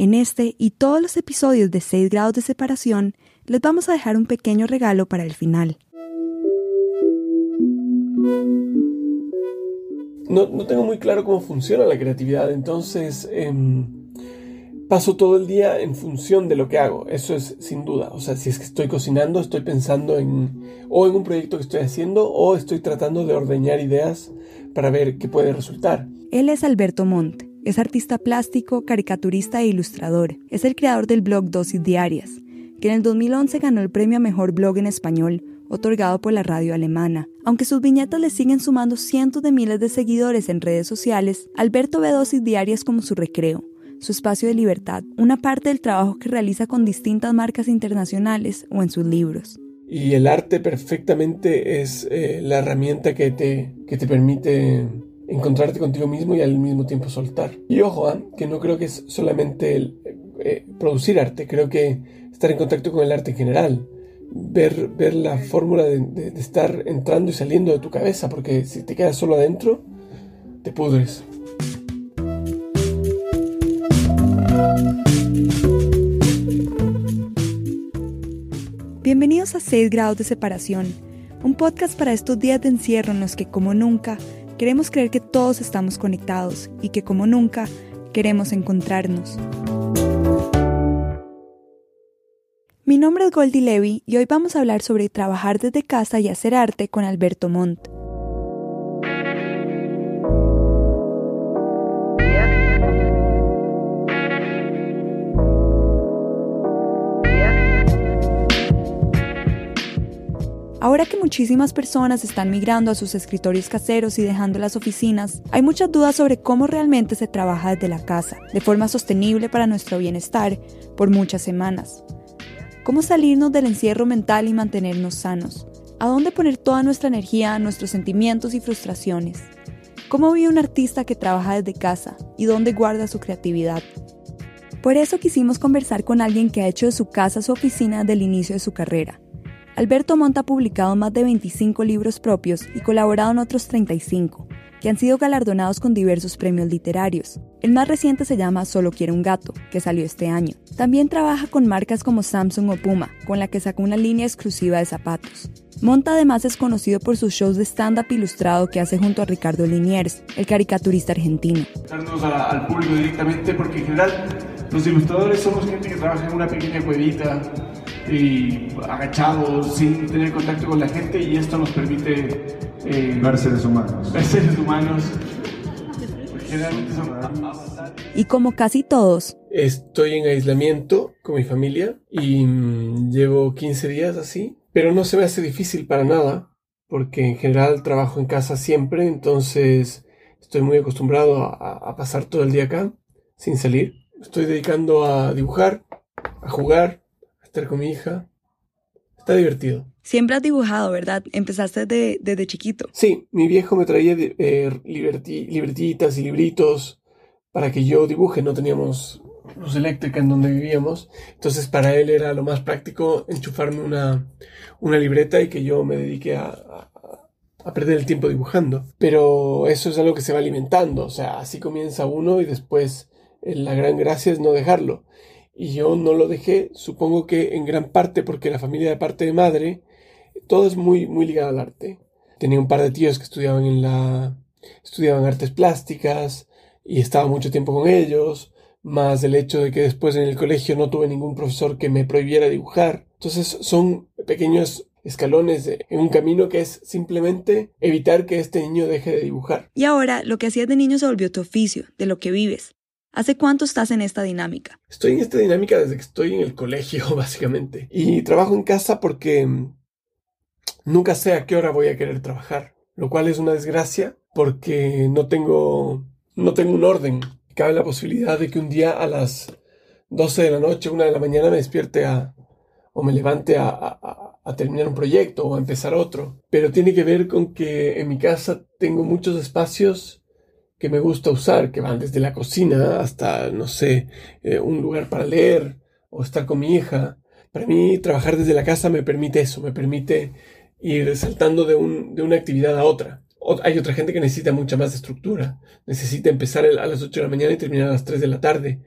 En este y todos los episodios de 6 grados de separación, les vamos a dejar un pequeño regalo para el final. No, tengo muy claro cómo funciona la creatividad, entonces em, paso todo el día en función de lo que hago, eso es sin duda. O sea, si es que estoy cocinando, estoy pensando en o en un proyecto que estoy haciendo o estoy tratando de ordeñar ideas para ver qué puede resultar. Él es Alberto Montt, es artista plástico, caricaturista e ilustrador. Es el creador del blog Dosis Diarias, que en el 2011 ganó el premio a Mejor Blog en Español, otorgado por la radio alemana. Aunque sus viñetas le siguen sumando cientos de miles de seguidores en redes sociales, Alberto ve Dosis Diarias como su recreo su espacio de libertad, una parte del trabajo que realiza con distintas marcas internacionales o en sus libros. Y el arte perfectamente es eh, la herramienta que te, que te permite encontrarte contigo mismo y al mismo tiempo soltar. Y ojo, ¿ah? que no creo que es solamente el, eh, producir arte, creo que estar en contacto con el arte en general, ver, ver la fórmula de, de estar entrando y saliendo de tu cabeza, porque si te quedas solo adentro, te pudres. Bienvenidos a 6 grados de separación, un podcast para estos días de encierro en los que como nunca queremos creer que todos estamos conectados y que como nunca queremos encontrarnos. Mi nombre es Goldie Levy y hoy vamos a hablar sobre trabajar desde casa y hacer arte con Alberto Montt. Ahora que muchísimas personas están migrando a sus escritorios caseros y dejando las oficinas, hay muchas dudas sobre cómo realmente se trabaja desde la casa, de forma sostenible para nuestro bienestar, por muchas semanas. ¿Cómo salirnos del encierro mental y mantenernos sanos? ¿A dónde poner toda nuestra energía, nuestros sentimientos y frustraciones? ¿Cómo vive un artista que trabaja desde casa y dónde guarda su creatividad? Por eso quisimos conversar con alguien que ha hecho de su casa su oficina desde el inicio de su carrera Alberto Monta ha publicado más de 25 libros propios y colaborado en otros 35, que han sido galardonados con diversos premios literarios. El más reciente se llama Solo quiere un gato, que salió este año. También trabaja con marcas como Samsung o Puma, con la que sacó una línea exclusiva de zapatos. Monta además es conocido por sus shows de stand-up ilustrado que hace junto a Ricardo Liniers, el caricaturista argentino. al público directamente porque en general los ilustradores somos gente que trabaja en una pequeña cuevita y agachados, sin tener contacto con la gente y esto nos permite eh, ver seres humanos. Ver seres humanos. Y como casi todos, estoy en aislamiento con mi familia y mm, llevo 15 días así, pero no se me hace difícil para nada, porque en general trabajo en casa siempre, entonces estoy muy acostumbrado a pasar todo el día acá sin salir. Estoy dedicando a dibujar, a jugar, estar con mi hija. Está divertido. Siempre has dibujado, ¿verdad? Empezaste desde, chiquito. Sí, mi viejo me traía eh, libretitas y libritos para que yo dibuje. No teníamos luz eléctrica en donde vivíamos. Entonces para él era lo más práctico enchufarme una, una libreta y que yo me dedique a, a perder el tiempo dibujando. Pero eso es algo que se va alimentando. O sea, así comienza uno y después eh, la gran gracia es no dejarlo y yo no lo dejé, supongo que en gran parte porque la familia de parte de madre, todo es muy, muy ligado al arte. Tenía un par de tíos que estudiaban en la, estudiaban artes plásticas y estaba mucho tiempo con ellos, más el hecho de que después en el colegio no tuve ningún profesor que me prohibiera dibujar. Entonces son pequeños escalones en un camino que es simplemente evitar que este niño deje de dibujar. Y ahora lo que hacías de niño se volvió tu oficio, de lo que vives. ¿Hace cuánto estás en esta dinámica? Estoy en esta dinámica desde que estoy en el colegio, básicamente. Y trabajo en casa porque mm, nunca sé a qué hora voy a querer trabajar, lo cual es una desgracia porque no tengo, no tengo un orden. Cabe la posibilidad de que un día a las 12 de la noche, 1 de la mañana me despierte a, o me levante a, terminar un proyecto o a empezar otro. Pero tiene que ver con que en mi casa tengo muchos espacios que me gusta usar, que van desde la cocina hasta, no sé, eh, un lugar para leer o estar con mi hija. Para mí, trabajar desde la casa me permite eso, me permite ir saltando de, un, de una actividad a otra. hay otra gente que necesita mucha más estructura. Necesita empezar a las 8 de la mañana y terminar a las 3 de la tarde.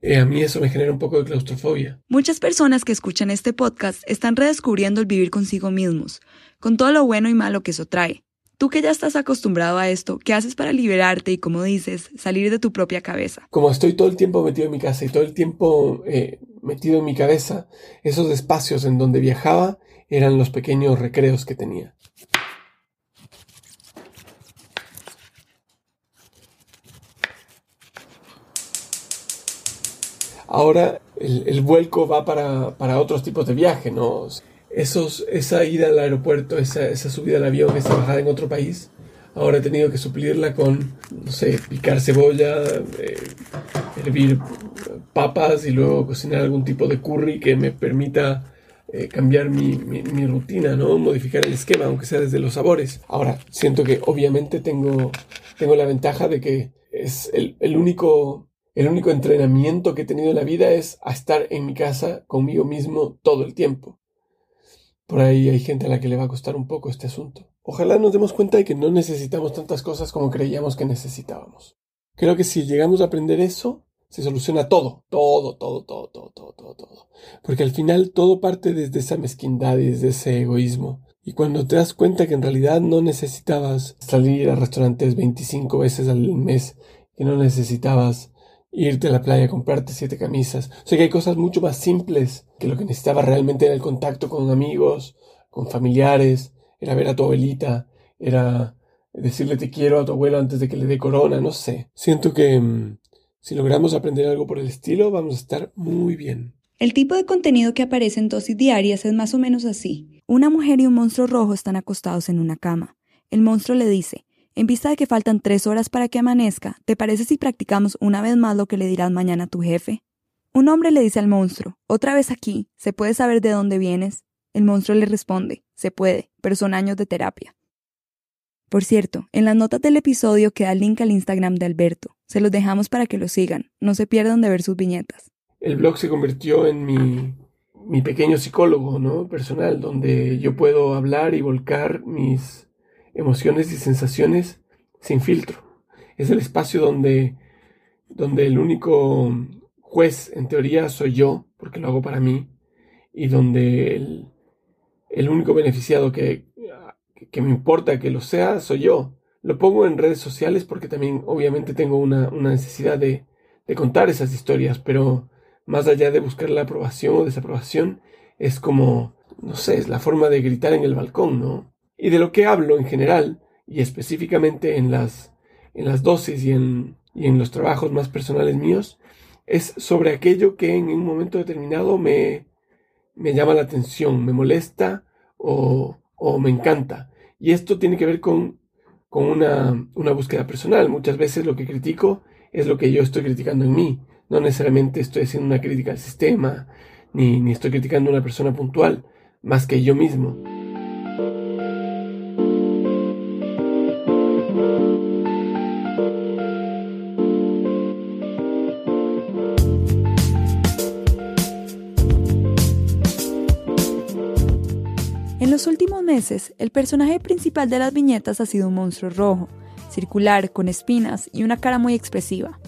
Eh, a mí eso me genera un poco de claustrofobia. Muchas personas que escuchan este podcast están redescubriendo el vivir consigo mismos, con todo lo bueno y malo que eso trae. Tú que ya estás acostumbrado a esto, ¿qué haces para liberarte y, como dices, salir de tu propia cabeza? Como estoy todo el tiempo metido en mi casa y todo el tiempo eh, metido en mi cabeza, esos espacios en donde viajaba eran los pequeños recreos que tenía. Ahora el, vuelco va para, otros tipos de viaje, ¿no? Esos, esa ida al aeropuerto, esa, subida al avión, esa bajada en otro país, ahora he tenido que suplirla con, no sé, picar cebolla, eh, hervir papas y luego cocinar algún tipo de curry que me permita eh, cambiar mi, rutina, ¿no? Modificar el esquema, aunque sea desde los sabores. Ahora, siento que obviamente tengo, tengo la ventaja de que es el, el único el único entrenamiento que he tenido en la vida es a estar en mi casa conmigo mismo todo el tiempo. Por ahí hay gente a la que le va a costar un poco este asunto. Ojalá nos demos cuenta de que no necesitamos tantas cosas como creíamos que necesitábamos. Creo que si llegamos a aprender eso, se soluciona todo, todo, todo, todo, todo, todo, todo, todo. Porque al final todo parte desde esa mezquindad y desde ese egoísmo. Y cuando te das cuenta que en realidad no necesitabas salir a restaurantes 25 veces al mes, que no necesitabas irte a la playa, comprarte siete camisas. O sea que hay cosas mucho más simples que lo que necesitaba realmente era el contacto con amigos, con familiares, era ver a tu abuelita, era decirle te quiero a tu abuelo antes de que le dé corona, no sé. Siento que mm, si logramos aprender algo por el estilo, vamos a estar muy bien. El tipo de contenido que aparece en dosis diarias es más o menos así. Una mujer y un monstruo rojo están acostados en una cama. El monstruo le dice, en vista de que faltan tres horas para que amanezca, ¿te parece si practicamos una vez más lo que le dirás mañana a tu jefe? Un hombre le dice al monstruo, otra vez aquí, ¿se puede saber de dónde vienes? El monstruo le responde, se puede, pero son años de terapia. Por cierto, en las notas del episodio queda el link al Instagram de Alberto. Se los dejamos para que lo sigan. No se pierdan de ver sus viñetas. El blog se convirtió en mi, pequeño psicólogo, ¿no? Personal, donde yo puedo hablar y volcar mis emociones y sensaciones sin filtro. Es el espacio donde, donde el único juez, en teoría, soy yo, porque lo hago para mí, y donde el, el único beneficiado que, que, me importa que lo sea, soy yo. Lo pongo en redes sociales porque también obviamente tengo una, una necesidad de, de contar esas historias, pero más allá de buscar la aprobación o desaprobación, es como, no sé, es la forma de gritar en el balcón, ¿no? Y de lo que hablo en general, y específicamente en las, en las dosis y en, y en los trabajos más personales míos, es sobre aquello que en un momento determinado me, me llama la atención, me molesta o, o me encanta. Y esto tiene que ver con, con una, una, búsqueda personal. Muchas veces lo que critico es lo que yo estoy criticando en mí. No necesariamente estoy haciendo una crítica al sistema, ni, ni estoy criticando a una persona puntual, más que yo mismo. Los últimos meses, el personaje principal de las viñetas ha sido un monstruo rojo, circular, con espinas y una cara muy expresiva.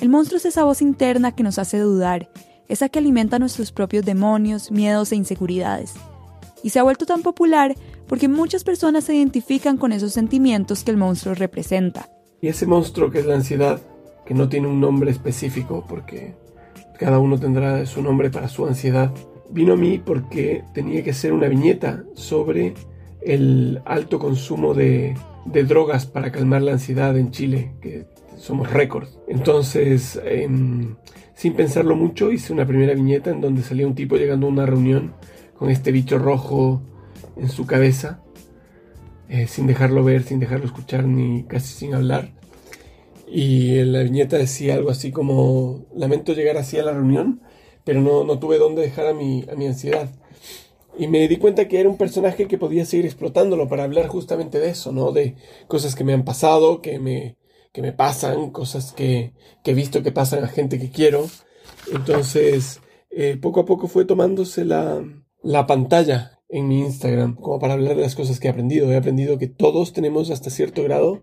El monstruo es esa voz interna que nos hace dudar, esa que alimenta nuestros propios demonios, miedos e inseguridades. Y se ha vuelto tan popular porque muchas personas se identifican con esos sentimientos que el monstruo representa. Y ese monstruo que es la ansiedad, que no tiene un nombre específico porque cada uno tendrá su nombre para su ansiedad, vino a mí porque tenía que hacer una viñeta sobre el alto consumo de, drogas para calmar la ansiedad en Chile, que somos récord. Entonces, em, sin pensarlo mucho, hice una primera viñeta en donde salía un tipo llegando a una reunión con este bicho rojo en su cabeza, eh, sin dejarlo ver, sin dejarlo escuchar, ni casi sin hablar. Y en la viñeta decía algo así como, lamento llegar así a la reunión, pero no, no tuve dónde dejar a mi, a mi ansiedad. Y me di cuenta que era un personaje que podía seguir explotándolo para hablar justamente de eso, ¿no? De cosas que me han pasado, que me, que me pasan, cosas que, que he visto que pasan a gente que quiero. Entonces, eh, poco a poco fue tomándose la, la pantalla en mi Instagram, como para hablar de las cosas que he aprendido. He aprendido que todos tenemos hasta cierto grado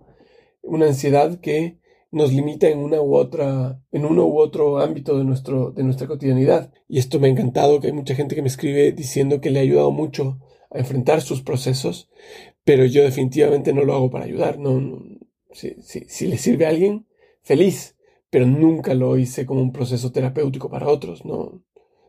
una ansiedad que nos limita en una u otra, en uno u otro ámbito de nuestro, de nuestra cotidianidad. Y esto me ha encantado, que hay mucha gente que me escribe diciendo que le ha ayudado mucho a enfrentar sus procesos, pero yo definitivamente no lo hago para ayudar. No, si, si le sirve a alguien, feliz, pero nunca lo hice como un proceso terapéutico para otros. No,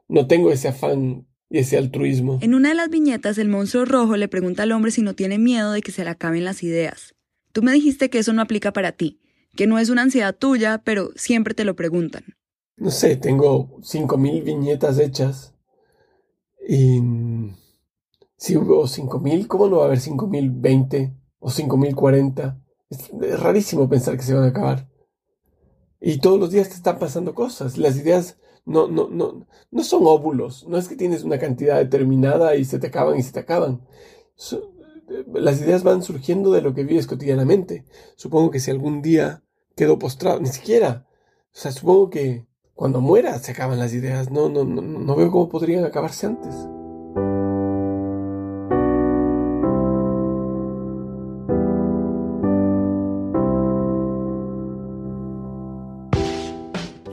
no tengo ese afán y ese altruismo. En una de las viñetas, el monstruo rojo le pregunta al hombre si no tiene miedo de que se le acaben las ideas. Tú me dijiste que eso no aplica para ti, que no es una ansiedad tuya, pero siempre te lo preguntan. No sé, tengo 5.000 viñetas hechas y si hubo 5.000, ¿cómo no va a haber 5.020 o 5.040? Es, es rarísimo pensar que se van a acabar. Y todos los días te están pasando cosas. Las ideas no, no, no, no son óvulos. No es que tienes una cantidad determinada y se te acaban y se te acaban. las ideas van surgiendo de lo que vives cotidianamente. Supongo que si algún día quedo postrado, ni siquiera. O sea, supongo que cuando muera se acaban las ideas. No, no, no, no veo cómo podrían acabarse antes.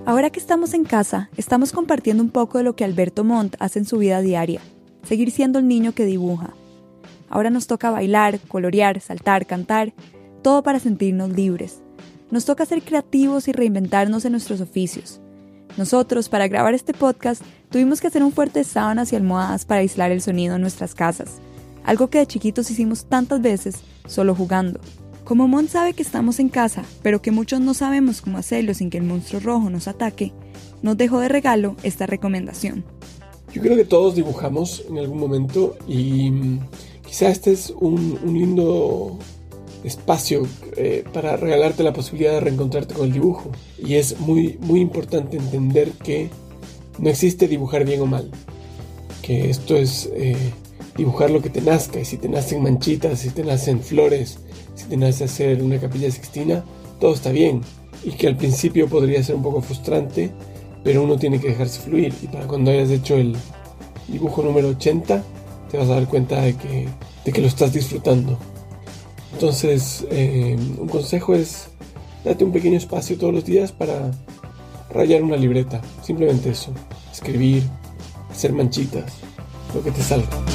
Ahora que estamos en casa, estamos compartiendo un poco de lo que Alberto Montt hace en su vida diaria, seguir siendo el niño que dibuja. Ahora nos toca bailar, colorear, saltar, cantar, todo para sentirnos libres. Nos toca ser creativos y reinventarnos en nuestros oficios. Nosotros, para grabar este podcast, tuvimos que hacer un fuerte sábanas y almohadas para aislar el sonido en nuestras casas, algo que de chiquitos hicimos tantas veces, solo jugando. Como Mon sabe que estamos en casa, pero que muchos no sabemos cómo hacerlo sin que el monstruo rojo nos ataque, nos dejó de regalo esta recomendación. Yo creo que todos dibujamos en algún momento y mm, quizá este es un, lindo espacio eh, para regalarte la posibilidad de reencontrarte con el dibujo. Y es muy, muy importante entender que no existe dibujar bien o mal. Que esto es eh, dibujar lo que te nazca. Y si te nacen manchitas, si te nacen flores, si tienes que hacer una capilla sixtina, todo está bien. Y que al principio podría ser un poco frustrante, pero uno tiene que dejarse fluir. Y para cuando hayas hecho el dibujo número 80, te vas a dar cuenta de que, de que lo estás disfrutando. Entonces, eh, un consejo es date un pequeño espacio todos los días para rayar una libreta. Simplemente eso. Escribir, hacer manchitas, lo que te salga.